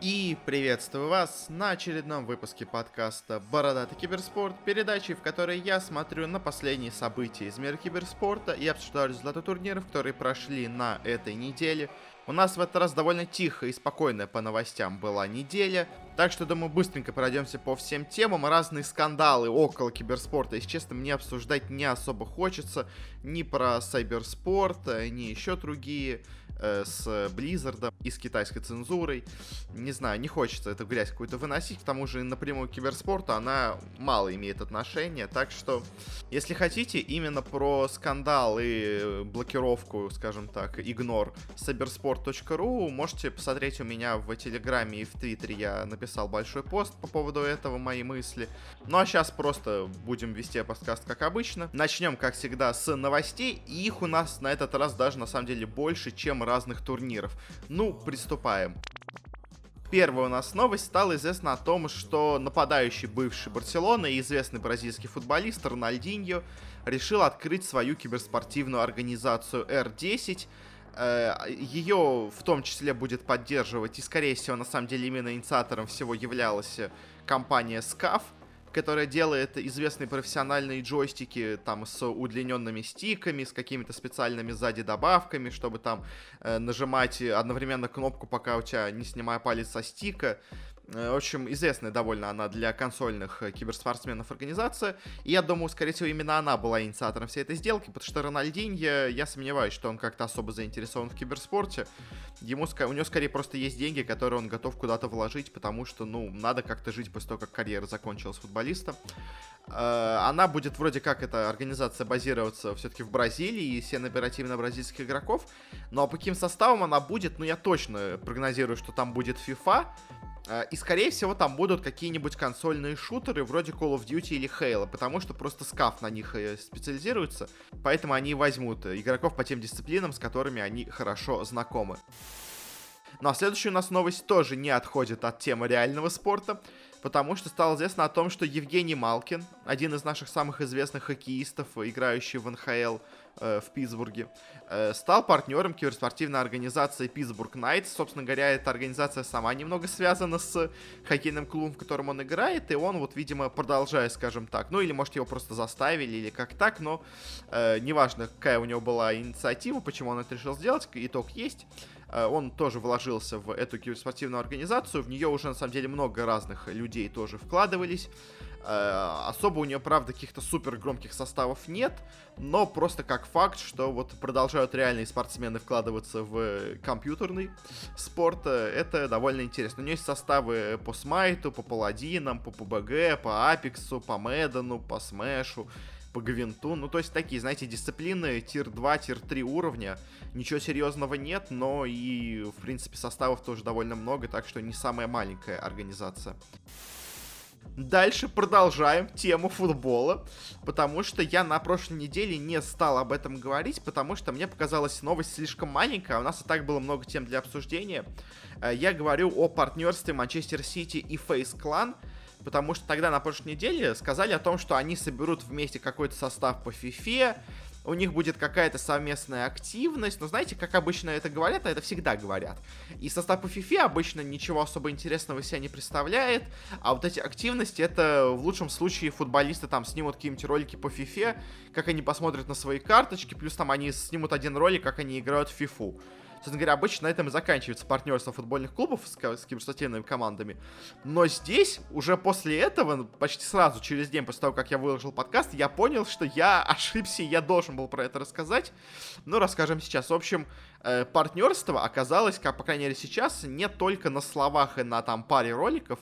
И приветствую вас на очередном выпуске подкаста «Бородатый киберспорт», передачи, в которой я смотрю на последние события из мира киберспорта и обсуждаю результаты турниров, которые прошли на этой неделе. У нас в этот раз довольно тихо и спокойная по новостям была неделя, так что, думаю, быстренько пройдемся по всем темам. Разные скандалы около киберспорта, если честно, мне обсуждать не особо хочется. Ни про сайберспорт, ни еще другие э, с Blizzard и с китайской цензурой. Не знаю, не хочется эту грязь какую-то выносить, к тому же напрямую к киберспорту она мало имеет отношения, так что, если хотите, именно про скандал и блокировку, скажем так, игнор cybersport.ru можете посмотреть у меня в Телеграме и в Твиттере, я написал большой пост по поводу этого, мои мысли. Ну а сейчас просто будем вести подкаст как обычно. Начнем, как всегда, с новостей, и их у нас на этот раз даже на самом деле больше, чем разных турниров. Ну, приступаем. Первая у нас новость стала известна о том, что нападающий бывший Барселоны и известный бразильский футболист Рональдиньо решил открыть свою киберспортивную организацию R10. Э, Ее в том числе будет поддерживать и, скорее всего, на самом деле именно инициатором всего являлась компания SCAF – которая делает известные профессиональные джойстики там с удлиненными стиками, с какими-то специальными сзади добавками, чтобы там э, нажимать одновременно кнопку, пока у тебя не снимая палец со стика. Э, в общем, известная довольно она для консольных э, киберспортсменов организация. И я думаю, скорее всего, именно она была инициатором всей этой сделки, потому что Рональдиньо, я сомневаюсь, что он как-то особо заинтересован в киберспорте. Ему, у него скорее просто есть деньги, которые он готов куда-то вложить, потому что, ну, надо как-то жить после того, как карьера закончилась футболиста. Э, она будет вроде как эта организация базироваться все-таки в Бразилии и все набирать именно бразильских игроков. Но по каким составом она будет, ну я точно прогнозирую, что там будет FIFA, и, скорее всего, там будут какие-нибудь консольные шутеры вроде Call of Duty или Halo, потому что просто скаф на них э, специализируется, поэтому они возьмут игроков по тем дисциплинам, с которыми они хорошо знакомы. Ну а следующая у нас новость тоже не отходит от темы реального спорта, потому что стало известно о том, что Евгений Малкин, один из наших самых известных хоккеистов, играющий в НХЛ, Э, в Питтсбурге, э, стал партнером киберспортивной организации Питтсбург Найтс. Собственно говоря, эта организация сама немного связана с хоккейным клубом, в котором он играет, и он вот, видимо, продолжает, скажем так, ну или, может, его просто заставили, или как так, но э, неважно, какая у него была инициатива, почему он это решил сделать, итог есть. Э, он тоже вложился в эту киберспортивную организацию, в нее уже, на самом деле, много разных людей тоже вкладывались. Э, особо у нее, правда, каких-то супер громких составов нет, но просто как факт, что вот продолжают реальные спортсмены вкладываться в компьютерный спорт, э, это довольно интересно. У нее есть составы по Smite у, по Paladin ам, по PUBG, по Apex у, по Madden у, по Smash у, по Гвинту. Ну, то есть такие, знаете, дисциплины tier-2, tier-3 уровня. Ничего серьезного нет, но и, в принципе, составов тоже довольно много, так что не самая маленькая организация. Дальше продолжаем тему футбола, потому что я на прошлой неделе не стал об этом говорить, потому что мне показалась новость слишком маленькая, а у нас и так было много тем для обсуждения. Э, я говорю о партнерстве Манчестер Сити и Фейс Клан, потому что тогда на прошлой неделе сказали о том, что они соберут вместе какой-то состав по FIFA, у них будет какая-то совместная активность. Но знаете, как обычно это говорят, а это всегда говорят. И состав по FIFA обычно ничего особо интересного себя не представляет. А вот эти активности, это в лучшем случае футболисты там снимут какие-нибудь ролики по FIFA, как они посмотрят на свои карточки, плюс там они снимут один ролик, как они играют в FIFA. Собственно говоря, обычно на этом и заканчивается партнерство футбольных клубов с, с киберспортивными командами. Но здесь, уже после этого, почти сразу, через день после того, как я выложил подкаст, я понял, что я ошибся, я должен был про это рассказать. Ну, расскажем сейчас. В общем, э, партнерство оказалось, как, по крайней мере, сейчас, не только на словах и на там паре роликов,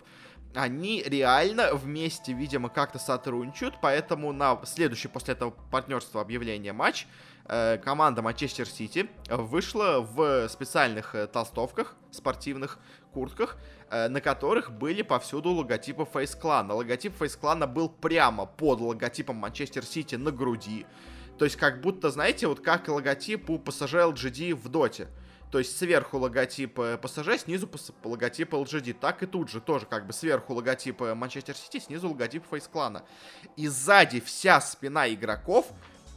они реально вместе, видимо, как-то сотрудничают, поэтому на следующий после этого партнерства объявления матч команда Манчестер Сити вышла в специальных э, толстовках, спортивных куртках, э, на которых были повсюду логотипы Фейс Клана. Логотип Фейс Клана был прямо под логотипом Манчестер Сити на груди. То есть как будто, знаете, вот как логотип у PSG LGD в Доте. То есть сверху логотип PSG, снизу логотип LGD. Так и тут же тоже как бы сверху логотип Манчестер Сити, снизу логотип Фейс Клана. И сзади вся спина игроков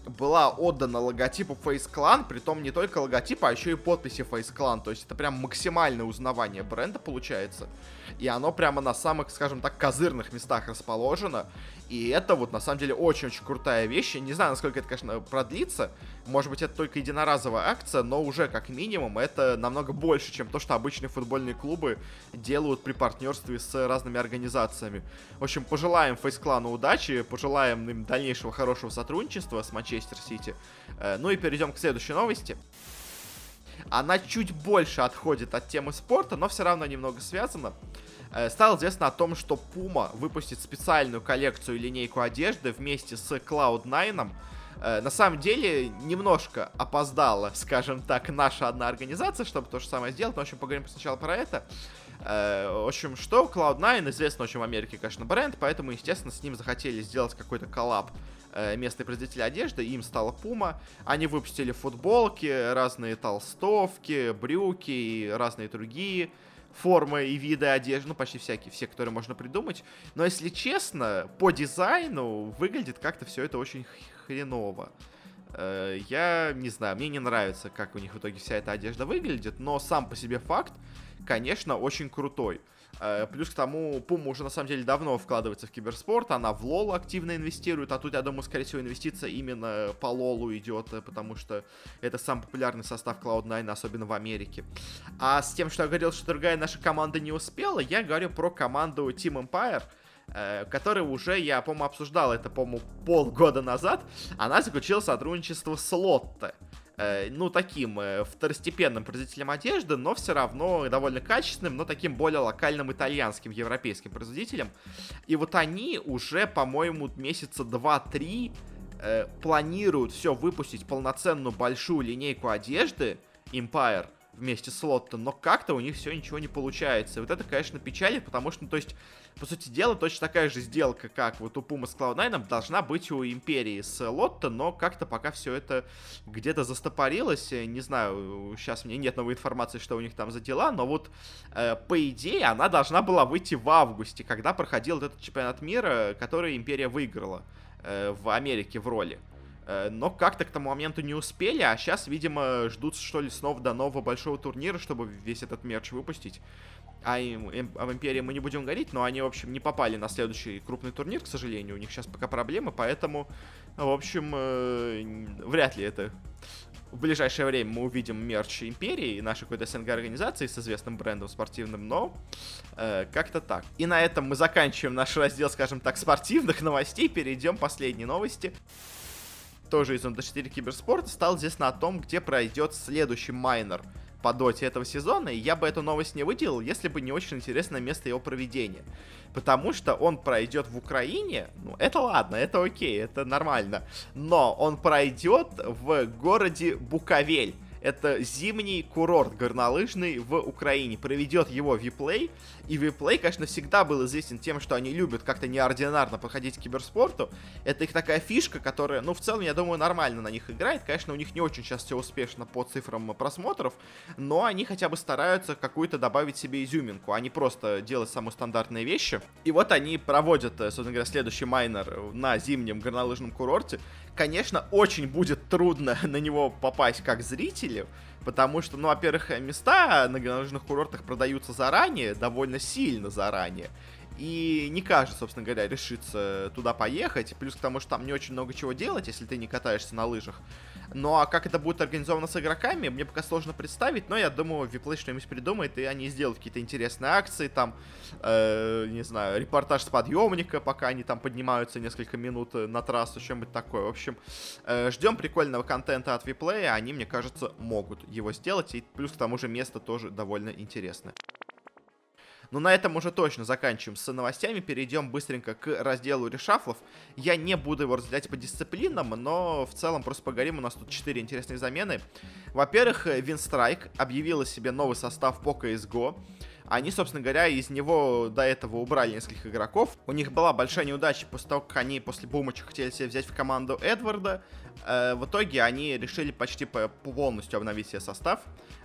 была отдана логотипу Face Clan, притом не только логотипа, а еще и подписи Face Clan. То есть это прям максимальное узнавание бренда получается. И оно прямо на самых, скажем так, козырных местах расположено. И это вот на самом деле очень-очень крутая вещь. Я не знаю, насколько это, конечно, продлится. Может быть, это только единоразовая акция, но уже как минимум это намного больше, чем то, что обычные футбольные клубы делают при партнерстве с разными организациями. В общем, пожелаем Фейсклану удачи, пожелаем им дальнейшего хорошего сотрудничества с Манчестер Сити. Э, ну и перейдем к следующей новости. Она чуть больше отходит от темы спорта, но все равно немного связана. Э, стало известно о том, что Puma выпустит специальную коллекцию и линейку одежды вместе с Cloud9. Э, на самом деле, немножко опоздала, скажем так, наша одна организация, чтобы то же самое сделать. Но, в общем, поговорим сначала про это. Э, в общем, что Cloud9 известно очень в Америке, конечно, бренд, поэтому, естественно, с ним захотели сделать какой-то коллаб местный производитель одежды, им стала Puma. Они выпустили футболки, разные толстовки, брюки и разные другие формы и виды одежды, ну, почти всякие, все, которые можно придумать. Но, если честно, по дизайну выглядит как-то все это очень хреново. Э, я не знаю, мне не нравится, как у них в итоге вся эта одежда выглядит, но сам по себе факт, конечно, очень крутой. Э, плюс к тому, Puma уже на самом деле давно вкладывается в киберспорт, она в лол активно инвестирует, а тут, я думаю, скорее всего, инвестиция именно по лолу идет, э, потому что это самый популярный состав Cloud9, особенно в Америке. А с тем, что я говорил, что другая наша команда не успела, я говорю про команду Team Empire, э, которая уже, я, по-моему, обсуждал это, по-моему, полгода назад, она заключила сотрудничество с Лотте. Э, ну, таким э, второстепенным производителем одежды, но все равно довольно качественным, но таким более локальным итальянским, европейским производителем. И вот они уже, по-моему, месяца 2-3 э, планируют все выпустить полноценную большую линейку одежды Empire вместе с Лотто, но как-то у них все ничего не получается. И вот это, конечно, печалит, потому что, ну, то есть, по сути дела, точно такая же сделка, как вот у Puma с Cloud9, должна быть у Империи с Лотто, но как-то пока все это где-то застопорилось. Не знаю, сейчас у меня нет новой информации, что у них там за дела, но вот э, по идее она должна была выйти в августе, когда проходил этот чемпионат мира, который Империя выиграла э, в Америке в роли. Э, но как-то к тому моменту не успели, а сейчас, видимо, ждут, что ли, снова до нового большого турнира, чтобы весь этот мерч выпустить. А им, им, об Империи мы не будем говорить, но они, в общем, не попали на следующий крупный турнир, к сожалению. У них сейчас пока проблемы, поэтому, в общем, э, вряд ли это в ближайшее время мы увидим мерч Империи, нашей какой-то СНГ-организации с известным брендом спортивным, но э, как-то так. И на этом мы заканчиваем наш раздел, скажем так, спортивных новостей, перейдем к последней новости тоже из Dota 4 Киберспорта, стало известно о том, где пройдет следующий майнер по доте этого сезона, и я бы эту новость не выделил, если бы не очень интересное место его проведения. Потому что он пройдет в Украине, ну это ладно, это окей, это нормально, но он пройдет в городе Буковель. Это зимний курорт горнолыжный в Украине. Проведет его Виплей. И Виплей, конечно, всегда был известен тем, что они любят как-то неординарно подходить к киберспорту. Это их такая фишка, которая, ну, в целом, я думаю, нормально на них играет. Конечно, у них не очень сейчас все успешно по цифрам просмотров, но они хотя бы стараются какую-то добавить себе изюминку, а не просто делать самые стандартные вещи. И вот они проводят, э, собственно говоря, следующий майнер на зимнем горнолыжном курорте. Конечно, очень будет трудно на него попасть как зрителю, потому что, ну, во-первых, места на горнолыжных курортах продаются заранее, довольно сильно заранее. И не каждый, собственно говоря, решится туда поехать. Плюс к тому, что там не очень много чего делать, если ты не катаешься на лыжах. Ну а как это будет организовано с игроками, мне пока сложно представить, но я думаю, Виплей что-нибудь придумает, и они сделают какие-то интересные акции, там, э, не знаю, репортаж с подъемника, пока они там поднимаются несколько минут на трассу, что-нибудь такое. В общем, э, ждем прикольного контента от Виплея, они, мне кажется, могут его сделать, и плюс к тому же место тоже довольно интересное. Но на этом уже точно заканчиваем с новостями. Перейдем быстренько к разделу решафлов. Я не буду его разделять по дисциплинам, но в целом просто поговорим. У нас тут 4 интересные замены. Во-первых, Винстрайк объявила себе новый состав по CSGO. Они, собственно говоря, из него до этого убрали нескольких игроков. У них была большая неудача после того, как они после Бумача хотели себе взять в команду Эдварда. Э, в итоге они решили почти полностью обновить себе состав.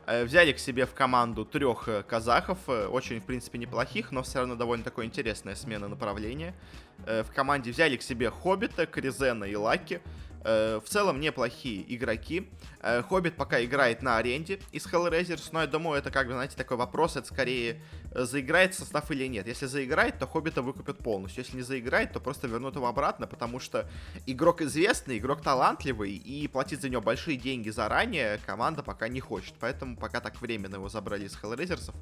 Э, взяли к себе в команду трех э, казахов, э, очень, в принципе, неплохих, но все равно довольно такое интересная смена направления. В команде взяли к себе Хоббита, Кризена и Лаки. Э, в целом неплохие игроки. Э, Хоббит пока играет на аренде из Hellraisers, но я думаю, это как бы, знаете, такой вопрос, это скорее э, заиграет состав или нет. Если заиграет, то Хоббита выкупят полностью. Если не заиграет, то просто вернут его обратно, потому что игрок известный, игрок талантливый, и платить за него большие деньги заранее команда пока не хочет. Поэтому пока так временно его забрали из Hellraisers'ов.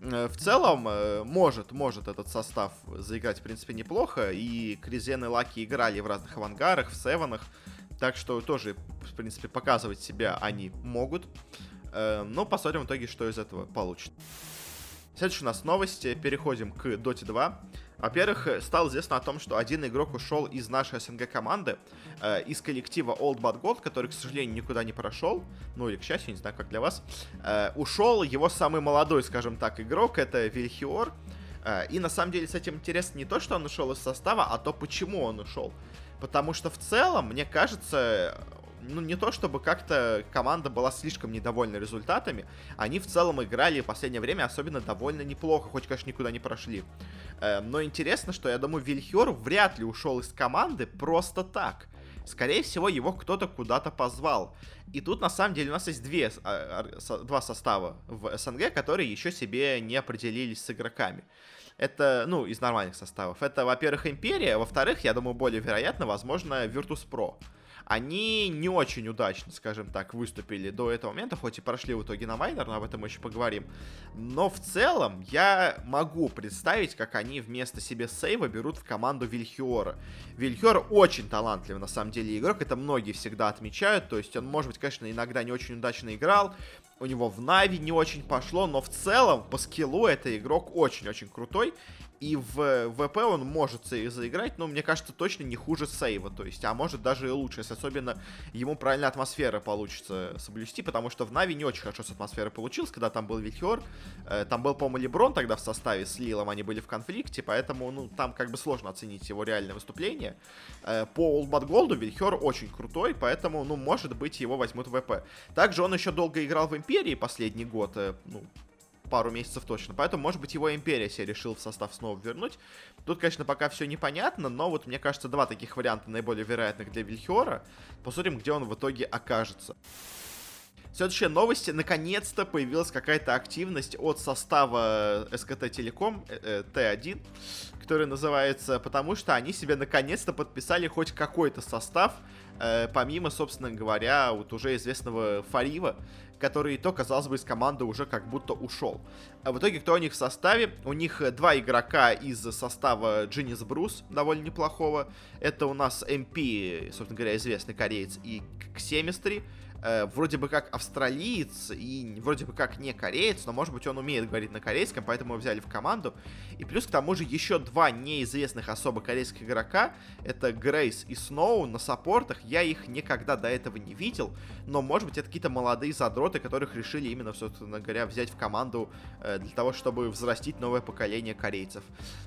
В целом, может, может этот состав заиграть, в принципе, неплохо. И Кризен и Лаки играли в разных авангарах, в севенах. Так что тоже, в принципе, показывать себя они могут. Э, но посмотрим в итоге, что из этого получится. Следующая у нас новости. Переходим к Dota 2. Во-первых, стало известно о том, что один игрок ушел из нашей СНГ команды, э, из коллектива Old Bad Gold, который, к сожалению, никуда не прошел, ну или, к счастью, не знаю, как для вас. Э, ушел его самый молодой, скажем так, игрок, это Вильхиор. Э, и на самом деле с этим интересно не то, что он ушел из состава, а то, почему он ушел. Потому что в целом, мне кажется, ну, не то чтобы как-то команда была слишком недовольна результатами, они в целом играли в последнее время особенно довольно неплохо, хоть, конечно, никуда не прошли. Эм, но интересно, что, я думаю, Вильхер вряд ли ушел из команды просто так. Скорее всего, его кто-то куда-то позвал. И тут, на самом деле, у нас есть две, а, два состава в СНГ, которые еще себе не определились с игроками. Это, ну, из нормальных составов. Это, во-первых, Империя, во-вторых, я думаю, более вероятно, возможно, Virtus.pro. Они не очень удачно, скажем так, выступили до этого момента, хоть и прошли в итоге на майнер, но об этом мы еще поговорим. Но в целом я могу представить, как они вместо себе сейва берут в команду Вильхиора. Вильхиор очень талантливый, на самом деле, игрок, это многие всегда отмечают, то есть он, может быть, конечно, иногда не очень удачно играл, у него в Нави не очень пошло, но в целом по скиллу это игрок очень-очень крутой. И в ВП он может заиграть, но мне кажется, точно не хуже сейва. То есть, а может даже и лучше, если особенно ему правильная атмосфера получится соблюсти, потому что в Нави не очень хорошо с атмосферой получилось, когда там был Вильхер. Э, там был, по-моему, Леброн тогда в составе с Лилом, они были в конфликте, поэтому, ну, там как бы сложно оценить его реальное выступление. Э, по Олдбат Голду Вильхер очень крутой, поэтому, ну, может быть, его возьмут в ВП. Также он еще долго играл в Империи последний год, э, ну, пару месяцев точно. Поэтому, может быть, его Империя себе решил в состав снова вернуть. Тут, конечно, пока все непонятно, но вот, мне кажется, два таких варианта наиболее вероятных для Вильхиора. Посмотрим, где он в итоге окажется. Следующие новости. Наконец-то появилась какая-то активность от состава СКТ Телеком э, э, Т1, который называется «Потому что они себе наконец-то подписали хоть какой-то состав, э, помимо, собственно говоря, вот уже известного Фарива, который то, казалось бы, из команды уже как будто ушел. А в итоге, кто у них в составе? У них э, два игрока из состава Джинис Брус, довольно неплохого. Это у нас МП, собственно говоря, известный кореец, и Ксемистри э, вроде бы как австралиец и вроде бы как не кореец, но может быть он умеет говорить на корейском, поэтому его взяли в команду. И плюс к тому же еще два неизвестных особо корейских игрока, это Грейс и Сноу на саппортах, я их никогда до этого не видел, но может быть это какие-то молодые задроты, которых решили именно, собственно говоря, взять в команду э, для того, чтобы взрастить новое поколение корейцев.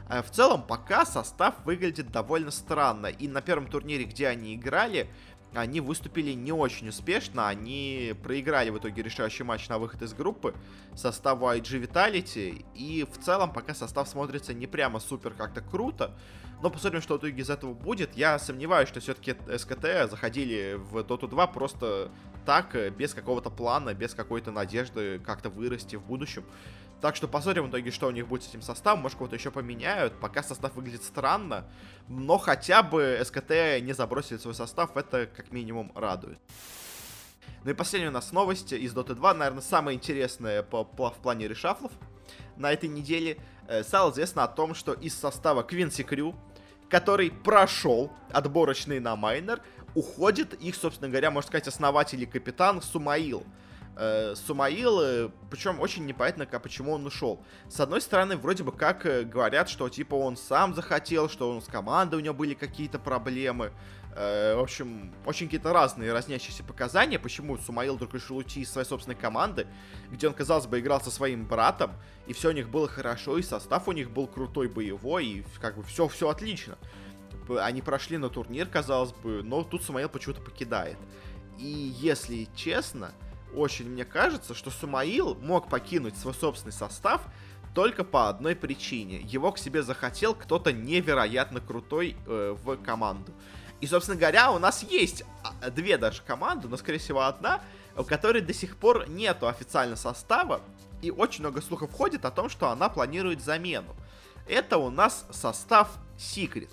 Э, в целом пока состав выглядит довольно странно, и на первом турнире, где они играли, они выступили не очень успешно, они проиграли в итоге решающий матч на выход из группы составу IG Vitality, и в целом пока состав смотрится не прямо супер как-то круто, но посмотрим, что в итоге из этого будет. Я сомневаюсь, что все-таки СКТ заходили в Dota 2 просто так, без какого-то плана, без какой-то надежды как-то вырасти в будущем. Так что посмотрим в итоге, что у них будет с этим составом. Может, кого-то еще поменяют. Пока состав выглядит странно. Но хотя бы СКТ не забросили свой состав. Это как минимум радует. Ну и последняя у нас новость из Dota 2. Наверное, самая интересная по, по, в плане решафлов на этой неделе. Э, стало известно о том, что из состава Квинси Крю, который прошел отборочный на майнер, уходит их, собственно говоря, можно сказать, основатель и капитан Сумаил э, причем очень непонятно, как, почему он ушел. С одной стороны, вроде бы как э, говорят, что типа он сам захотел, что он с командой у него были какие-то проблемы. Э, в общем, очень какие-то разные разнящиеся показания, почему Сумаил вдруг решил уйти из своей собственной команды, где он, казалось бы, играл со своим братом, и все у них было хорошо, и состав у них был крутой, боевой, и как бы все, все отлично. Они прошли на турнир, казалось бы, но тут Сумаил почему-то покидает. И если честно, очень мне кажется, что Сумаил мог покинуть свой собственный состав только по одной причине. Его к себе захотел кто-то невероятно крутой э, в команду. И, собственно говоря, у нас есть а, две даже команды, но, скорее всего, одна, у которой до сих пор нету официального состава, и очень много слухов ходит о том, что она планирует замену. Это у нас состав Secret.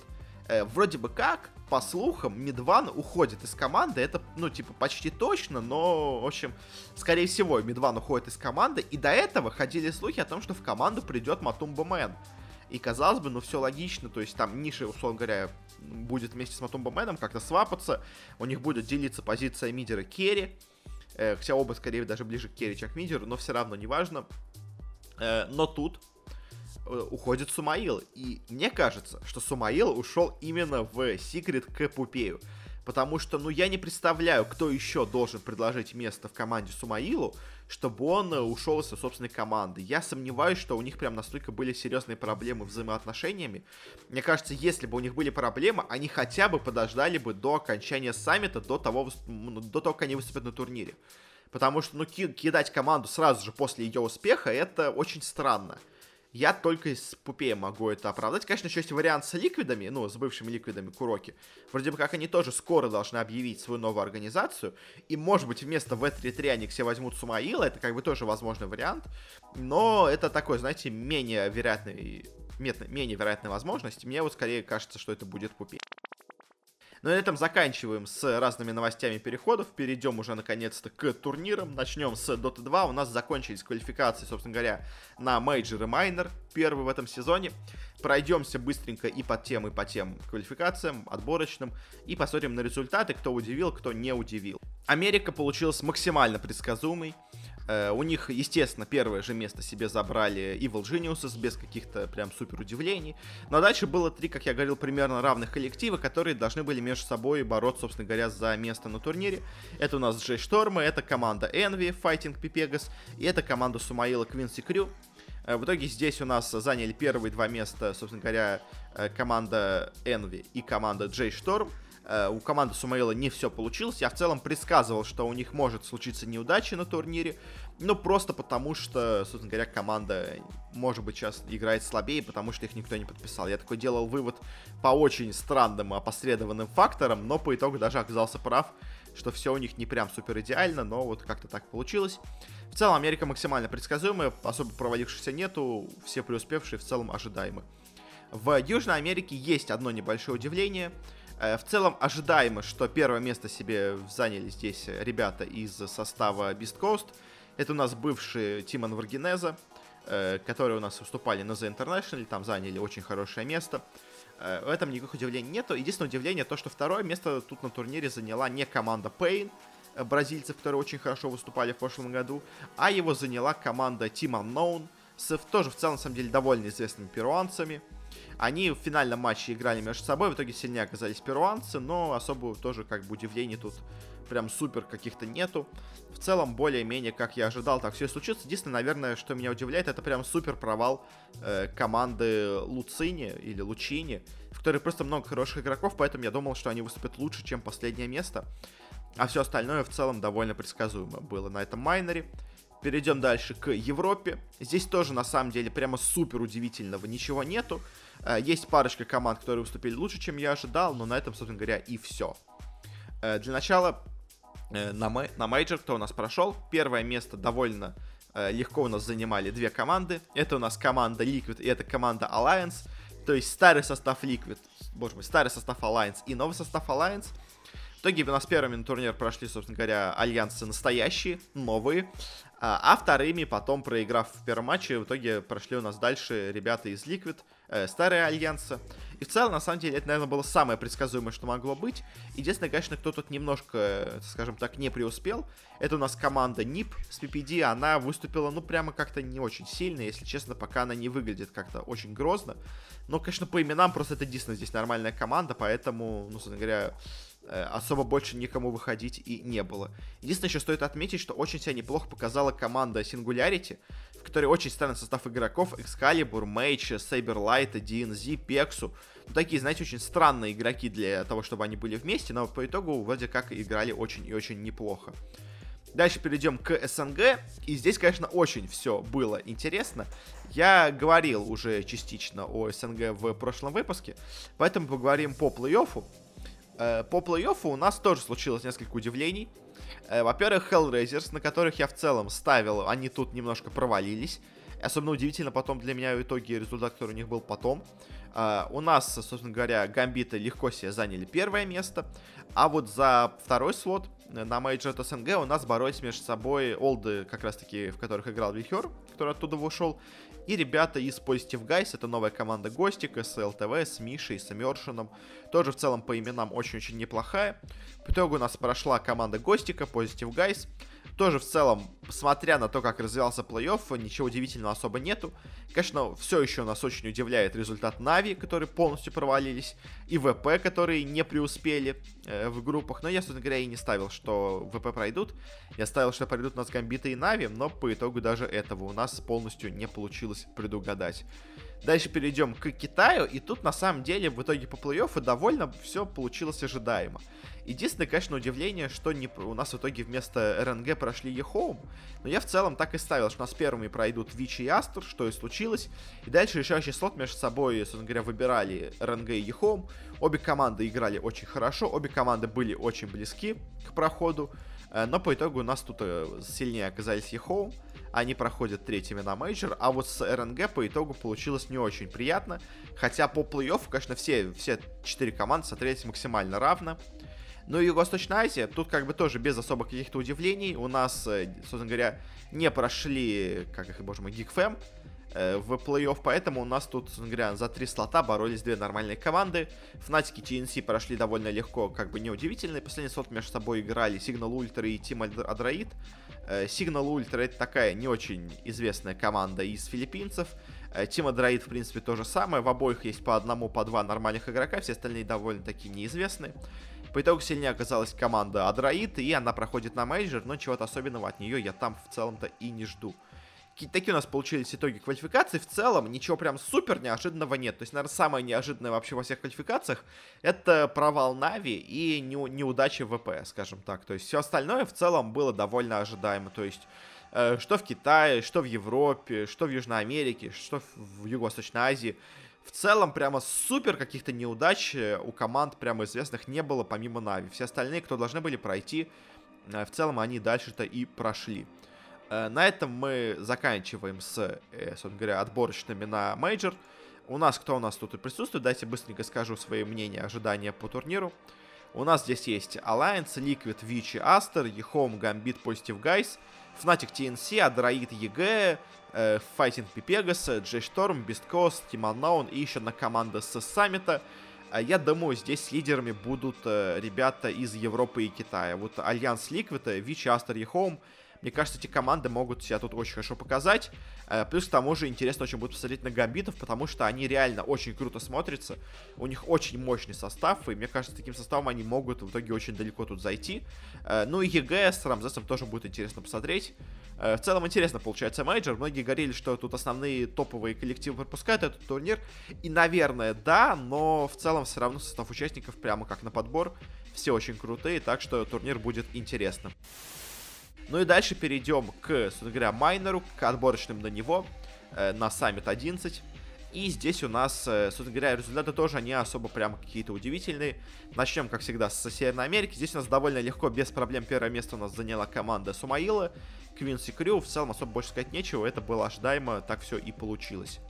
Э, вроде бы как, по слухам, Мидван уходит из команды. Это, ну, типа, почти точно, но, в общем, скорее всего, Мидван уходит из команды. И до этого ходили слухи о том, что в команду придет Матумба Мэн. И казалось бы, ну все логично, то есть там Ниши, условно говоря, будет вместе с Матумба Мэном как-то свапаться, у них будет делиться позиция мидера Керри, э, хотя оба скорее даже ближе к Керри, чем к мидеру, но все равно неважно. Э, но тут уходит Сумаил, и мне кажется, что Сумаил ушел именно в Секрет к Пупею. Потому что, ну, я не представляю, кто еще должен предложить место в команде Сумаилу, чтобы он э, ушел из собственной команды. Я сомневаюсь, что у них прям настолько были серьезные проблемы взаимоотношениями. Мне кажется, если бы у них были проблемы, они хотя бы подождали бы до окончания саммита, до того, до того, как они выступят на турнире. Потому что, ну, кидать команду сразу же после ее успеха, это очень странно. Я только из Пупея могу это оправдать. Конечно, еще есть вариант с ликвидами, ну, с бывшими ликвидами Куроки. Вроде бы как они тоже скоро должны объявить свою новую организацию. И, может быть, вместо В3-3 они все возьмут Сумаила. Это как бы тоже возможный вариант. Но это такой, знаете, менее вероятный менее вероятная возможность. Мне вот скорее кажется, что это будет Puppey. Но ну, на этом заканчиваем с разными новостями переходов. Перейдем уже наконец-то к турнирам. Начнем с Dota 2. У нас закончились квалификации, собственно говоря, на мейджор и майнер. Первый в этом сезоне. Пройдемся быстренько и по тем, и по тем квалификациям, отборочным. И посмотрим на результаты, кто удивил, кто не удивил. Америка получилась максимально предсказуемой. Э, у них, естественно, первое же место себе забрали Evil Geniuses без каких-то прям супер удивлений. Но дальше было три, как я говорил, примерно равных коллектива, которые должны были между собой бороться, собственно говоря, за место на турнире. Это у нас Джей Штормы, это команда Envy, Fighting Pipegas, и это команда Сумаила Квинси Крю. Э, в итоге здесь у нас заняли первые два места, собственно говоря, э, команда Envy и команда Джей Шторм. Э, у команды Сумаила не все получилось. Я в целом предсказывал, что у них может случиться неудача на турнире. Ну, просто потому что, собственно говоря, команда, может быть, сейчас играет слабее, потому что их никто не подписал. Я такой делал вывод по очень странным опосредованным факторам, но по итогу даже оказался прав, что все у них не прям супер идеально, но вот как-то так получилось. В целом, Америка максимально предсказуемая, особо провалившихся нету, все преуспевшие в целом ожидаемы. В Южной Америке есть одно небольшое удивление – Э, в целом ожидаемо, что первое место себе заняли здесь ребята из состава Beast Coast. Это у нас бывший Тимон Варгинеза, э, которые у нас выступали на The International, там заняли очень хорошее место. Э, в этом никаких удивлений нету. Единственное удивление то, что второе место тут на турнире заняла не команда Pain, бразильцев, которые очень хорошо выступали в прошлом году, а его заняла команда Team Unknown, с тоже в целом, на самом деле, довольно известными перуанцами. Они в финальном матче играли между собой, в итоге сильнее оказались перуанцы, но особо тоже как бы удивлений тут прям супер каких-то нету. В целом, более-менее, как я ожидал, так все и случится. Единственное, наверное, что меня удивляет, это прям супер провал э, команды Луцини или Лучини, в которой просто много хороших игроков, поэтому я думал, что они выступят лучше, чем последнее место. А все остальное в целом довольно предсказуемо было на этом майнере. Перейдем дальше к Европе. Здесь тоже, на самом деле, прямо супер удивительного ничего нету. Э, есть парочка команд, которые выступили лучше, чем я ожидал, но на этом, собственно говоря, и все. Э, для начала э, на, мей на мейджор, кто у нас прошел, первое место довольно легко у нас занимали две команды. Это у нас команда Liquid и это команда Alliance. То есть старый состав Liquid, боже мой, старый состав Alliance и новый состав Alliance. В итоге у нас первыми на турнир прошли, собственно говоря, альянсы настоящие, новые. А, а вторыми, потом проиграв в первом матче, в итоге прошли у нас дальше ребята из Liquid, э, старые альянсы. И в целом, на самом деле, это, наверное, было самое предсказуемое, что могло быть. Единственное, конечно, кто тут немножко, скажем так, не преуспел, это у нас команда NIP с PPD. Она выступила, ну, прямо как-то не очень сильно, если честно, пока она не выглядит как-то очень грозно. Но, конечно, по именам просто это действительно здесь нормальная команда, поэтому, ну, собственно говоря, Э, особо больше никому выходить и не было. Единственное, еще стоит отметить, что очень себя неплохо показала команда Singularity, в которой очень странный состав игроков Excalibur, Mage, Saberlight, DNZ, Pexu. Ну, такие, знаете, очень странные игроки для того, чтобы они были вместе, но по итогу вроде как играли очень и очень неплохо. Дальше перейдем к СНГ. И здесь, конечно, очень все было интересно. Я говорил уже частично о СНГ в прошлом выпуске, поэтому поговорим по плей-оффу. Э, по плей-оффу у нас тоже случилось несколько удивлений. Э, во-первых, Hellraisers, на которых я в целом ставил, они тут немножко провалились. Особенно удивительно потом для меня в итоге результат, который у них был потом. Uh, у нас, собственно говоря, гамбиты легко себе заняли первое место. А вот за второй слот на Major СНГ у нас боролись между собой олды, как раз таки, в которых играл Вихер, который оттуда вышел, и ребята из Positive Guys, это новая команда Гостика с ЛТВ, с Мишей, с Эмершином. Тоже в целом по именам очень-очень неплохая. В итоге у нас прошла команда Гостика, Positive Guys. Тоже в целом, смотря на то, как развивался плей-офф, ничего удивительного особо нету. Конечно, все еще нас очень удивляет результат Нави, которые полностью провалились, и ВП, которые не преуспели э, в группах. Но я, собственно говоря, и не ставил, что ВП пройдут. Я ставил, что пройдут у нас Гамбиты и Нави, но по итогу даже этого у нас полностью не получилось предугадать. Дальше перейдем к Китаю, и тут на самом деле в итоге по плей-оффу довольно все получилось ожидаемо. Единственное, конечно, удивление, что не, у нас в итоге вместо RNG прошли EHOME. Но я в целом так и ставил, что у нас первыми пройдут Vici и Aster, что и случилось. И дальше решающий слот между собой, собственно говоря, выбирали RNG и EHOME. Обе команды играли очень хорошо, обе команды были очень близки к проходу. Э, но по итогу у нас тут э, сильнее оказались EHOME. Они проходят третьими на мейджор. А вот с RNG по итогу получилось не очень приятно. Хотя по плей-оффу, конечно, все, все четыре команды смотрелись максимально равно. Ну и Юго-Восточная Азия, тут как бы тоже без особых каких-то удивлений. У нас, э, собственно говоря, не прошли, как их, боже мой, Geek Fam э, в плей-офф, поэтому у нас тут, говоря, за три слота боролись две нормальные команды. Фнатики TNC прошли довольно легко, как бы неудивительно. Последний слот между собой играли Cignal Ultra и Team Adroit. Э, Cignal Ultra это такая не очень известная команда из филиппинцев. Team Adroit, в принципе, то же самое. В обоих есть по одному, по два нормальных игрока, все остальные довольно-таки неизвестные. По итогу сильнее оказалась команда Adroit, и она проходит на мейджор, но чего-то особенного от нее я там в целом-то и не жду. Такие у нас получились итоги квалификации. В целом, ничего прям супер неожиданного нет. То есть, наверное, самое неожиданное вообще во всех квалификациях это провал Navi и не, неудача VP, скажем так. То есть, все остальное в целом было довольно ожидаемо. То есть, э, что в Китае, что в Европе, что в Южной Америке, что в Юго-Восточной Азии в целом прямо супер каких-то неудач э, у команд прямо известных не было помимо Navi. Все остальные, кто должны были пройти, э, в целом они дальше-то и прошли. Э, на этом мы заканчиваем с, собственно говоря, отборочными на мейджор. У нас, кто у нас тут и присутствует, дайте быстренько скажу свои мнения, ожидания по турниру. У нас здесь есть Alliance, Liquid, Vici, Aster, EHOME, Gambit, Positive Guys, Fnatic TNC, Adroit, EG, э, Fighting J.Storm, beastcoast, Team Unknown и еще одна команда с саммита. Я думаю, здесь лидерами будут э, ребята из Европы и Китая. Вот Alliance Liquid, Vici, Aster и EHOME мне кажется, эти команды могут себя тут очень хорошо показать. Э, плюс к тому же интересно очень будет посмотреть на гамбитов, потому что они реально очень круто смотрятся. У них очень мощный состав, и мне кажется, таким составом они могут в итоге очень далеко тут зайти. Э, ну и EG с Рамзесом тоже будет интересно посмотреть. Э, в целом интересно получается мейджор. Многие говорили, что тут основные топовые коллективы пропускают этот турнир. И, наверное, да, но в целом все равно состав участников прямо как на подбор. Все очень крутые, так что турнир будет интересным. Ну и дальше перейдем к, собственно говоря, майнеру, к отборочным на него, э, на саммит 11. И здесь у нас, э, собственно говоря, результаты тоже не особо прям какие-то удивительные. Начнем, как всегда, с Северной Америки. Здесь у нас довольно легко, без проблем, первое место у нас заняла команда Сумаила. Квинси Крю, в целом особо больше сказать нечего, это было ожидаемо, так все и получилось.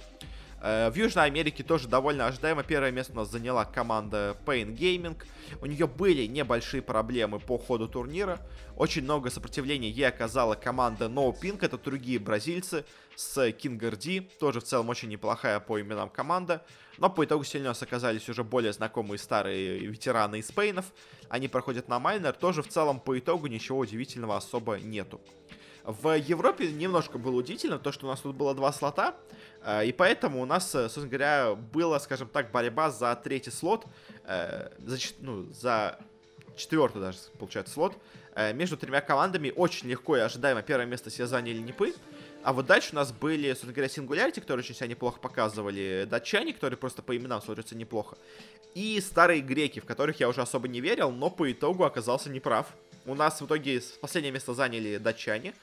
Э, в Южной Америке тоже довольно ожидаемо. Первое место у нас заняла команда Pain Gaming. У нее были небольшие проблемы по ходу турнира. Очень много сопротивления ей оказала команда No Pink. Это другие бразильцы с RD. Тоже в целом очень неплохая по именам команда. Но по итогу сильно у нас оказались уже более знакомые старые ветераны из Пейнов. Они проходят на майнер. Тоже в целом по итогу ничего удивительного особо нету. В Европе немножко было удивительно то, что у нас тут было два слота, и поэтому у нас, э, собственно говоря, была, скажем так, борьба за третий слот, э, за, ну, за четвертый даже, получается, слот, между тремя командами. Очень легко и ожидаемо первое место себе заняли Непы. А вот дальше у нас были, собственно говоря, Singularity, которые очень себя неплохо показывали, датчане, которые просто по именам смотрятся неплохо, и старые греки, в которых я уже особо не верил, но по итогу оказался неправ. У нас в итоге последнее место заняли датчане,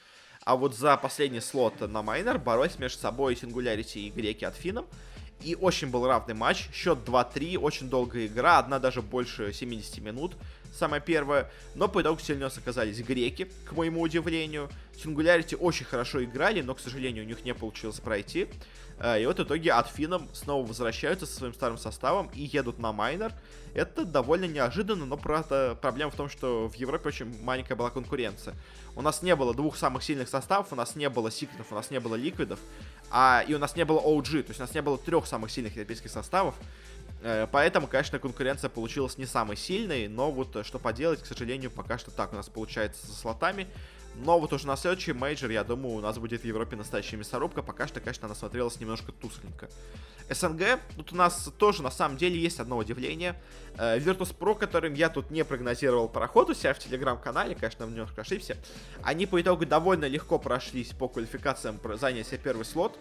а вот за последний слот на майнер боролись между собой Singularity и греки от Финном. И очень был равный матч. Счет 2-3, очень долгая игра, одна даже больше 70 минут самое первое. Но по итогу сильнее оказались греки, к моему удивлению. Сингулярити очень хорошо играли, но, к сожалению, у них не получилось пройти. Э, и вот в итоге от Финном снова возвращаются со своим старым составом и едут на майнер. Это довольно неожиданно, но правда проблема в том, что в Европе очень маленькая была конкуренция. У нас не было двух самых сильных составов, у нас не было Сикретов, у нас не было Ликвидов, а, и у нас не было OG, то есть у нас не было трех самых сильных европейских составов. Э, поэтому, конечно, конкуренция получилась не самой сильной, но вот э, что поделать, к сожалению, пока что так у нас получается со слотами. Но вот уже на следующий мейджор, я думаю, у нас будет в Европе настоящая мясорубка. Пока что, конечно, она смотрелась немножко тускленько. СНГ, тут у нас тоже, на самом деле, есть одно удивление. Э, Virtus.pro, которым я тут не прогнозировал проход у себя в телеграм-канале, конечно, немножко ошибся. Они по итогу довольно легко прошлись по квалификациям, заняли себе первый слот.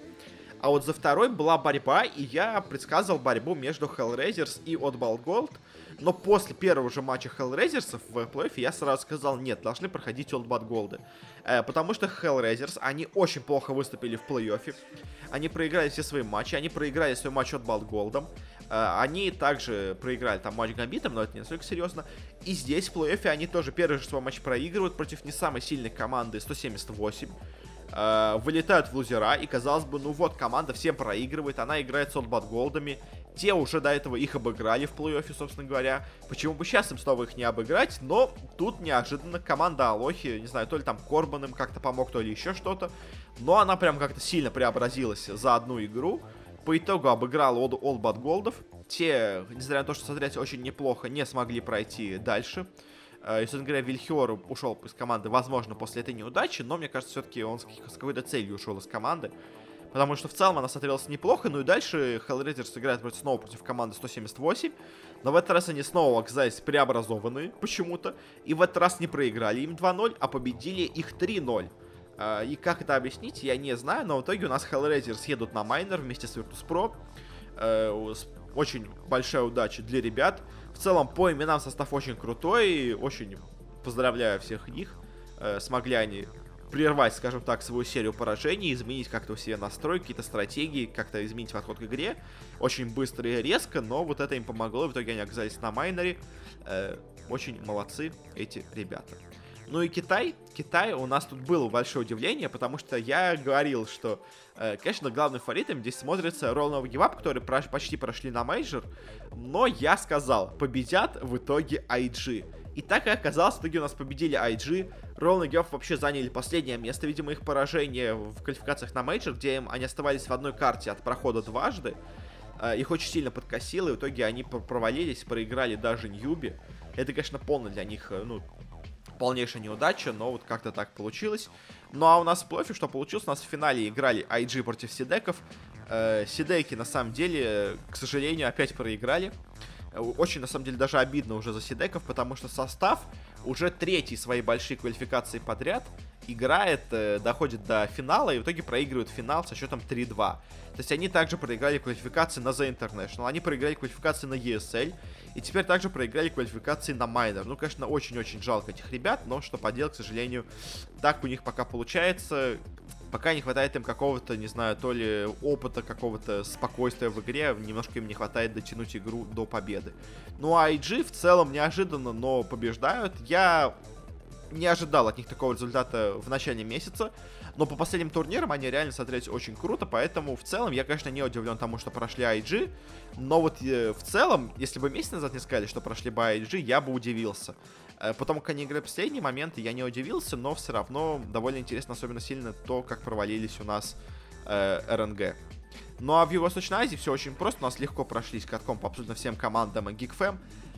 А вот за второй была борьба, и я предсказывал борьбу между Hellraisers и Old But Gold. Но после первого же матча Hellraisers в плей я сразу сказал, нет, должны проходить Old But Gold. Э, потому что Hellraisers, они очень плохо выступили в плей-оффе. Они проиграли все свои матчи, они проиграли свой матч Oddball Gold. Э, они также проиграли там матч Гамбитом, но это не настолько серьезно. И здесь в плей-оффе они тоже первый же свой матч проигрывают против не самой сильной команды 178 э, вылетают в лузера, и казалось бы, ну вот, команда всем проигрывает, она играет с отбат-голдами, те уже до этого их обыграли в плей-оффе, собственно говоря, почему бы сейчас им снова их не обыграть, но тут неожиданно команда Алохи, не знаю, то ли там Корбан им как-то помог, то ли еще что-то, но она прям как-то сильно преобразилась за одну игру, по итогу обыграла All But Голдов, те, несмотря на то, что смотреть очень неплохо, не смогли пройти дальше, и, собственно говоря, Вильхиор ушел из команды, возможно, после этой неудачи, но мне кажется, все-таки он с какой-то целью ушел из команды. Потому что в целом она смотрелась неплохо, ну и дальше Hellraisers играет против, снова против команды 178. Но в этот раз они снова оказались преобразованы почему-то. И в этот раз не проиграли им 2-0, а победили их 3-0. Э, и как это объяснить, я не знаю, но в итоге у нас Hellraisers едут на майнер вместе с Virtus.pro. Э, очень большая удача для ребят. В целом, по именам состав очень крутой. Очень поздравляю всех них. Э, смогли они прервать, скажем так, свою серию поражений, изменить как-то у себя настрой, какие-то стратегии, как-то изменить подход к игре. Очень быстро и резко, но вот это им помогло. И в итоге они оказались на майнере. Э, очень молодцы эти ребята. Ну и Китай. Китай у нас тут было большое удивление, потому что я говорил, что, э, конечно, главным фаворитом здесь смотрится Roll No Give которые прош почти прошли на мейджор, но я сказал, победят в итоге IG. И так и оказалось, в итоге у нас победили IG. Royal Never Give Up вообще заняли последнее место, видимо, их поражение в квалификациях на мейджор, где им, они оставались в одной карте от прохода дважды. Э, их очень сильно подкосило, и в итоге они провалились, проиграли даже Ньюби. Это, конечно, полно для них, э, ну, полнейшая неудача, но вот как-то так получилось. Ну а у нас в плей что получилось? У нас в финале играли IG против Сидеков. Э, Сидеки, на самом деле, к сожалению, опять проиграли. Э, очень, на самом деле, даже обидно уже за Сидеков, потому что состав уже третий свои большие квалификации подряд играет, э, доходит до финала и в итоге проигрывает финал со счетом 3-2. То есть они также проиграли квалификации на The International, они проиграли квалификации на ESL, и теперь также проиграли квалификации на майнер. Ну, конечно, очень-очень жалко этих ребят, но что поделать, к сожалению, так у них пока получается. Пока не хватает им какого-то, не знаю, то ли опыта, какого-то спокойствия в игре, немножко им не хватает дотянуть игру до победы. Ну, а IG в целом неожиданно, но побеждают. Я не ожидал от них такого результата в начале месяца. Но по последним турнирам они реально смотрелись очень круто, поэтому в целом я, конечно, не удивлен тому, что прошли IG. Но вот э, в целом, если бы месяц назад не сказали, что прошли бы IG, я бы удивился. Э, потому как они играли последние моменты, я не удивился, но все равно довольно интересно, особенно сильно то, как провалились у нас э, RNG. Ну а в Юго-Восточной Азии все очень просто, у нас легко прошлись катком по абсолютно всем командам и Geek Fam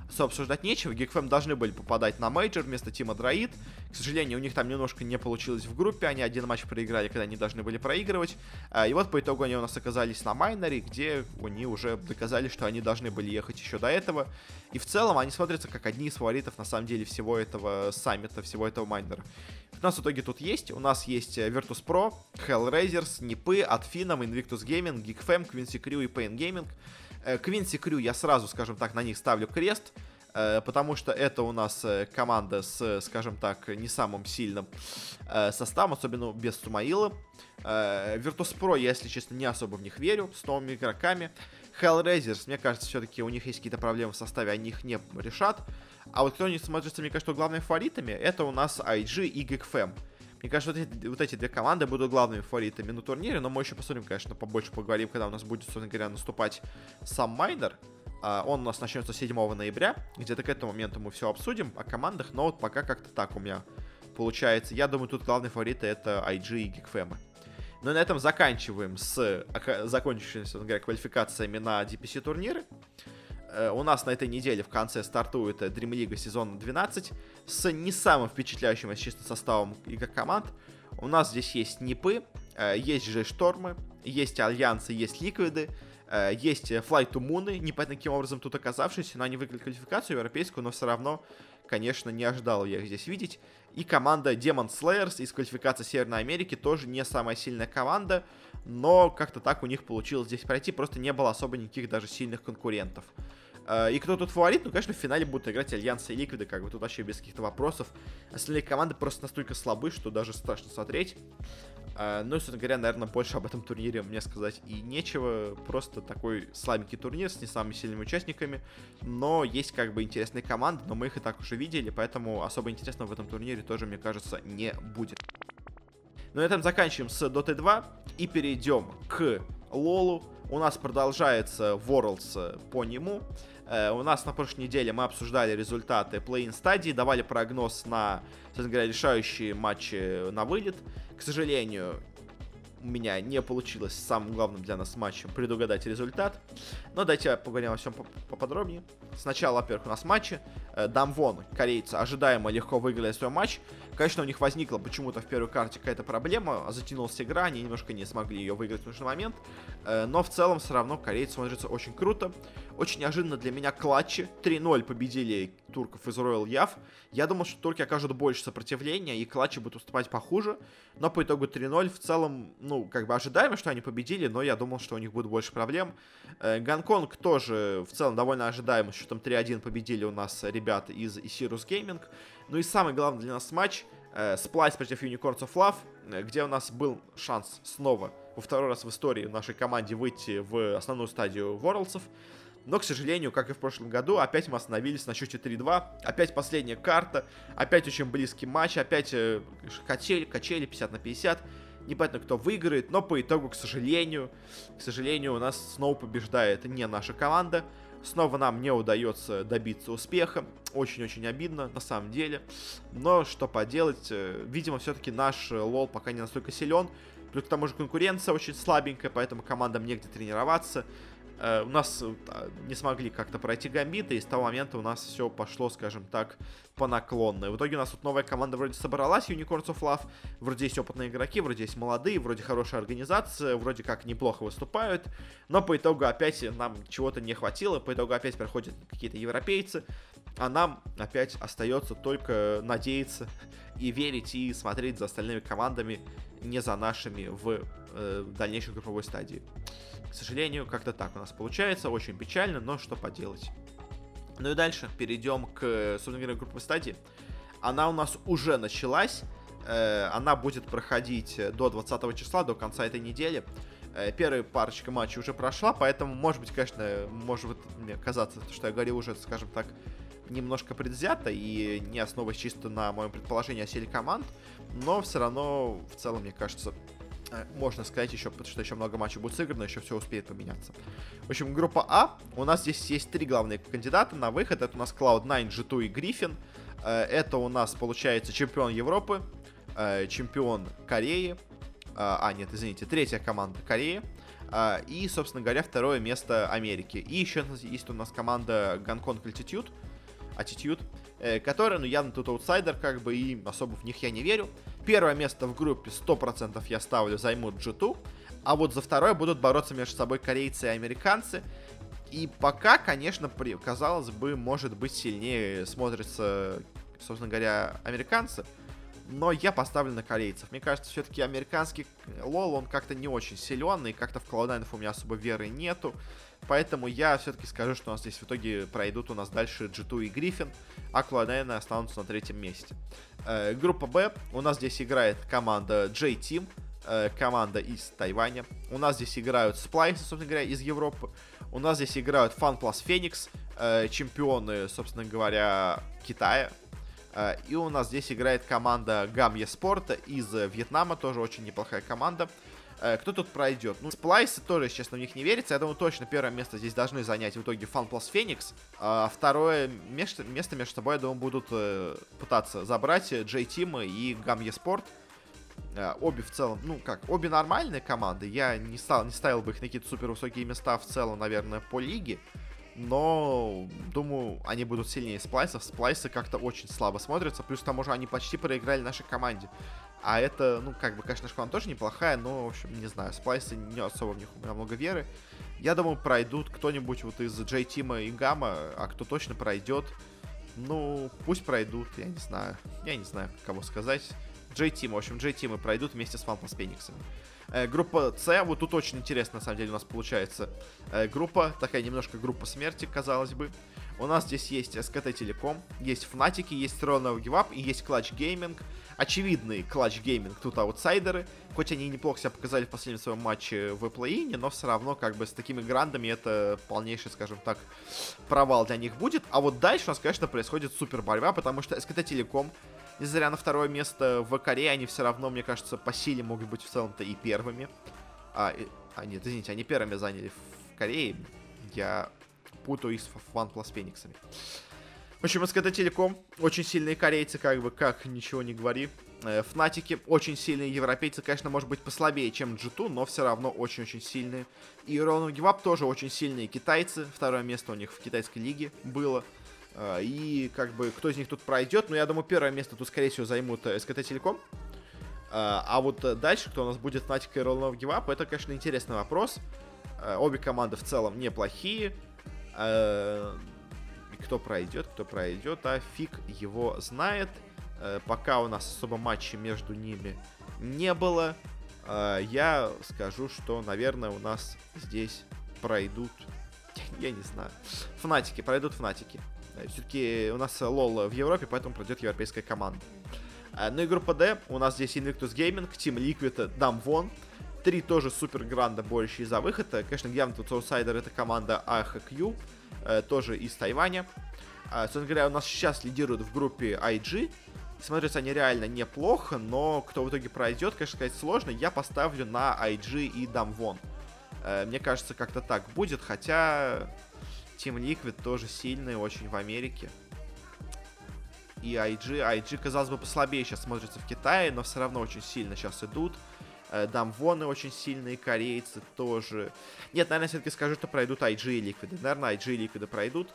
особо обсуждать нечего. Geek Fam должны были попадать на мейджор вместо Team Adroit. К сожалению, у них там немножко не получилось в группе. Они один матч проиграли, когда они должны были проигрывать. А, и вот по итогу они у нас оказались на майнере, где они уже доказали, что они должны были ехать еще до этого. И в целом они смотрятся как одни из фаворитов, на самом деле, всего этого саммита, всего этого майнера. У нас в итоге тут есть. У нас есть э, Virtus.pro, Hellraisers, Нипы, Atfinum, Invictus Gaming, Geekfam, Quincy Crew и Pain Gaming. Квинси Крю я сразу, скажем так, на них ставлю крест. э, потому что это у нас э, команда с, скажем так, не самым сильным э, составом, особенно без Сумаила. Virtus.pro, я, если честно, не особо в них верю, с новыми игроками. Hellraisers, мне кажется, все-таки у них есть какие-то проблемы в составе, они их не решат. А вот кто не смотрится, мне кажется, главными фаворитами, это у нас IG и GigFam. Мне кажется, вот эти, вот эти две команды будут главными фаворитами на турнире, но мы еще посмотрим, конечно, побольше поговорим, когда у нас будет, собственно говоря, наступать сам Майнер. А, он у нас начнется 7 ноября, где-то к этому моменту мы все обсудим о командах, но вот пока как-то так у меня получается. Я думаю, тут главные фавориты это IG и GeekFam. Ну и на этом заканчиваем с закончившимися, говоря, квалификациями на DPC турниры. Э, у нас на этой неделе в конце стартует Dream League сезон 12 с не самым впечатляющим, честно, составом игр команд. У нас здесь есть Нипы, э, есть же Штормы, есть Альянсы, есть Ликвиды, Э, есть Flight to Moon, непонятно каким образом тут оказавшись, но они выиграли квалификацию европейскую, но все равно, конечно, не ожидал я их здесь видеть. И команда Demon Slayers из квалификации Северной Америки тоже не самая сильная команда, но как-то так у них получилось здесь пройти, просто не было особо никаких даже сильных конкурентов. Э, и кто тут фаворит? Ну, конечно, в финале будут играть Альянсы и Ликвиды, как бы тут вообще без каких-то вопросов. Остальные команды просто настолько слабы, что даже страшно смотреть. Э, ну, собственно говоря, наверное, больше об этом турнире мне сказать и нечего. Просто такой слабенький турнир с не самыми сильными участниками. Но есть как бы интересные команды, но мы их и так уже видели, поэтому особо интересного в этом турнире тоже, мне кажется, не будет. Ну, на этом заканчиваем с Dota 2 и перейдем к Лолу. У нас продолжается Worlds по нему. Э, у нас на прошлой неделе мы обсуждали результаты плей-ин стадии, давали прогноз на, собственно говоря, решающие матчи на вылет. К сожалению, у меня не получилось самым главным для нас матчем предугадать результат. Но давайте поговорим о всем поподробнее. Сначала, во-первых, у нас матчи. Э, Дамвон, корейцы, ожидаемо легко выиграли свой матч. Конечно, у них возникла почему-то в первой карте какая-то проблема, затянулась игра, они немножко не смогли ее выиграть в нужный момент. Э, но в целом все равно корейцы смотрятся очень круто. Очень неожиданно для меня клатчи. 3-0 победили турков из Royal Яв. Я думал, что турки окажут больше сопротивления, и клатчи будут уступать похуже. Но по итогу 3-0 в целом, ну, как бы ожидаемо, что они победили, но я думал, что у них будет больше проблем. Э, Гонконг тоже в целом довольно ожидаемо, там 3-1 победили у нас ребята из Isirus Gaming. Ну и самый главный для нас матч э, Splice против Unicorns of Love, э, где у нас был шанс снова во второй раз в истории нашей команде выйти в основную стадию Worlds'ов. Но, к сожалению, как и в прошлом году, опять мы остановились на счете 3-2. Опять последняя карта. Опять очень близкий матч. Опять э, качели, качели 50 на 50. Непонятно, кто выиграет. Но по итогу, к сожалению, к сожалению, у нас снова побеждает не наша команда. Снова нам не удается добиться успеха. Очень-очень обидно, на самом деле. Но что поделать, э, видимо, все-таки наш лол пока не настолько силен. Плюс к тому же конкуренция очень слабенькая, поэтому командам негде тренироваться. Э, у нас э, не смогли как-то пройти гамбиты, и с того момента у нас все пошло, скажем так, по наклонной. В итоге у нас тут новая команда вроде собралась, Unicorns of Love, вроде есть опытные игроки, вроде есть молодые, вроде хорошая организация, вроде как неплохо выступают, но по итогу опять нам чего-то не хватило, по итогу опять приходят какие-то европейцы, а нам опять остается только надеяться и верить, и смотреть за остальными командами, не за нашими в э, дальнейшей групповой стадии. К сожалению, как-то так у нас получается. Очень печально, но что поделать. Ну и дальше перейдем к, собственно групповой стадии. Она у нас уже началась. Э, она будет проходить до 20 числа, до конца этой недели. Э, первая парочка матчей уже прошла, поэтому, может быть, конечно, может мне казаться, что я говорил уже, скажем так, немножко предвзято и не основываясь чисто на моем предположении о силе команд, но все равно, в целом, мне кажется, Э, можно сказать еще, потому что еще много матчей будет сыграно, еще все успеет поменяться. В общем, группа А, у нас здесь есть три главные кандидата на выход. Это у нас Cloud9, G2 и Гриффин. Э, это у нас, получается, чемпион Европы, э, чемпион Кореи. А, нет, извините, третья команда Кореи. И, собственно говоря, второе место Америки. И еще есть у нас команда Гонконг Altitude. Attitude, которая, ну, явно тут аутсайдер, как бы, и особо в них я не верю. Первое место в группе 100% я ставлю займут G2, а вот за второе будут бороться между собой корейцы и американцы. И пока, конечно, при, казалось бы, может быть сильнее смотрятся, собственно говоря, американцы. но я поставлю на корейцев. Мне кажется, все-таки американский лол, он как-то не очень силен, и как-то в cloud у меня особо веры нету. Поэтому я все-таки скажу, что у нас здесь в итоге пройдут у нас дальше G2 и Гриффин, а cloud останутся на третьем месте. Э, группа Б. У нас здесь играет команда J-Team, э, команда из Тайваня. У нас здесь играют Splice, собственно говоря, из Европы. У нас здесь играют Fun Plus Phoenix, э, чемпионы, собственно говоря, Китая. Э, и у нас здесь играет команда Гамье Спорта из Вьетнама, тоже очень неплохая команда. Э, кто тут пройдет? Ну, Сплайсы тоже, честно, в них не верится. Я думаю, точно первое место здесь должны занять в итоге Fun Plus Phoenix. А второе место, место между собой, я думаю, будут э, пытаться забрать J-Team и Гамье Спорт. Обе в целом, ну как, обе нормальные команды. Я не, стал, не ставил бы их на какие-то супер высокие места в целом, наверное, по лиге но думаю, они будут сильнее сплайсов. Сплайсы как-то очень слабо смотрятся, плюс к тому же они почти проиграли нашей команде. А это, ну, как бы, конечно, команда тоже неплохая, но, в общем, не знаю, сплайсы не особо в них у меня много веры. Я думаю, пройдут кто-нибудь вот из J-Тима и Гамма, а кто точно пройдет, ну, пусть пройдут, я не знаю. Я не знаю, кого сказать. J-Team, в общем, J-Team пройдут вместе с Фанпас Фениксами. Э, группа С, вот тут очень интересно, на самом деле, у нас получается э, группа, такая немножко группа смерти, казалось бы. У нас здесь есть SKT Telecom, есть Fnatic, есть Throne of Give Up и есть Clutch Gaming. Очевидный Clutch Gaming, тут аутсайдеры. Хоть они неплохо себя показали в последнем своем матче в плей но все равно как бы с такими грандами это полнейший, скажем так, провал для них будет. А вот дальше у нас, конечно, происходит супер борьба, потому что SKT Telecom несмотря на второе место в Корее, они все равно, мне кажется, по силе могут быть в целом-то и первыми. А, и, а, нет, извините, они первыми заняли в Корее. Я путаю их с OnePlus Фениксами. В общем, СКТ Телеком, очень сильные корейцы, как бы, как ничего не говори. Э, Фнатики, очень сильные европейцы, конечно, может быть послабее, чем G2, но все равно очень-очень сильные. И Рону Гивап тоже очень сильные китайцы, второе место у них в китайской лиге было. А, и как бы кто из них тут пройдет, ну я думаю первое место тут скорее всего займут э, СКТ Телеком. А, вот э, дальше, кто у нас будет Fnatic и Give Up, это, конечно, интересный вопрос. Обе команды в целом неплохие. Кто пройдет, кто пройдет, а фиг его знает. Пока у нас особо матчей между ними не было. Я скажу, что, наверное, у нас здесь пройдут... Я не знаю. Фнатики, пройдут фнатики. Э, Все-таки у нас лол в Европе, поэтому пройдет европейская команда. Э, ну и группа D, у нас здесь Invictus Gaming, Team Liquid, Damwon. Три тоже супер гранда, борющие за выход. Э, конечно, явно тут аутсайдер это команда AHQ, тоже из Тайваня. Собственно говоря, у нас сейчас лидируют в группе IG. Смотрятся они реально неплохо, но кто в итоге пройдет, конечно, сказать сложно. Я поставлю на IG и Damwon. Мне кажется, как-то так будет, хотя Team Liquid тоже сильный очень в Америке. И IG, IG, казалось бы, послабее сейчас смотрится в Китае, но все равно очень сильно сейчас идут. Э, Дамвоны очень сильные, корейцы тоже. Нет, наверное, все-таки скажу, что пройдут IG и Ликвиды. Наверное, IG и Ликвиды пройдут.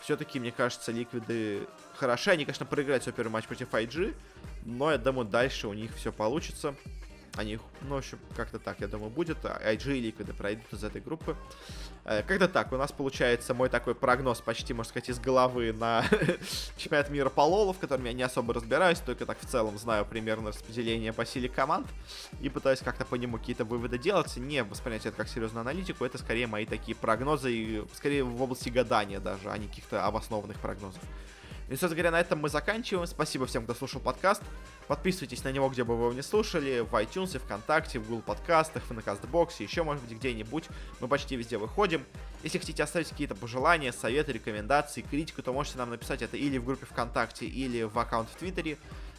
Все-таки, мне кажется, Ликвиды хороши. Они, конечно, проиграют свой первый матч против IG, но я думаю, дальше у них все получится. Они, ну, в общем, как-то так, я думаю, будет. IG и Liquid пройдут из этой группы. Э, как-то так, у нас получается мой такой прогноз почти, можно сказать, из головы на чемпионат мира по лолу, в котором я не особо разбираюсь, только так в целом знаю примерно распределение по силе команд и пытаюсь как-то по нему какие-то выводы делать, не воспринять это как серьезную аналитику, это скорее мои такие прогнозы, и скорее в области гадания даже, а не каких-то обоснованных прогнозов. И, собственно говоря, на этом мы заканчиваем. Спасибо всем, кто слушал подкаст. Подписывайтесь на него, где бы вы его не слушали. В iTunes, ВКонтакте, в Google подкастах, в Накастбоксе, еще, может быть, где-нибудь. Мы почти везде выходим. Если хотите оставить какие-то пожелания, советы, рекомендации, критику, то можете нам написать это или в группе ВКонтакте, или в аккаунт в Твиттере.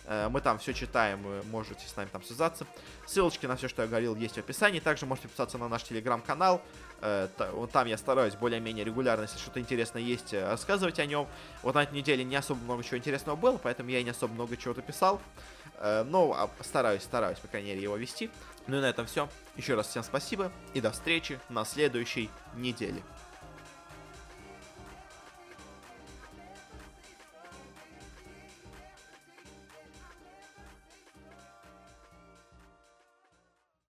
Э, мы там все читаем, вы можете с нами там связаться. Ссылочки на все, что я говорил, есть в описании. Также можете подписаться на наш телеграм-канал. Э, там я стараюсь более-менее регулярно, если что-то интересное есть, э, рассказывать о нем. Вот на этой неделе не особо много чего интересного было, поэтому я не особо много чего-то писал. Но а, стараюсь, стараюсь, по крайней мере, его вести. Ну и на этом все. Еще раз всем спасибо и до встречи на следующей неделе.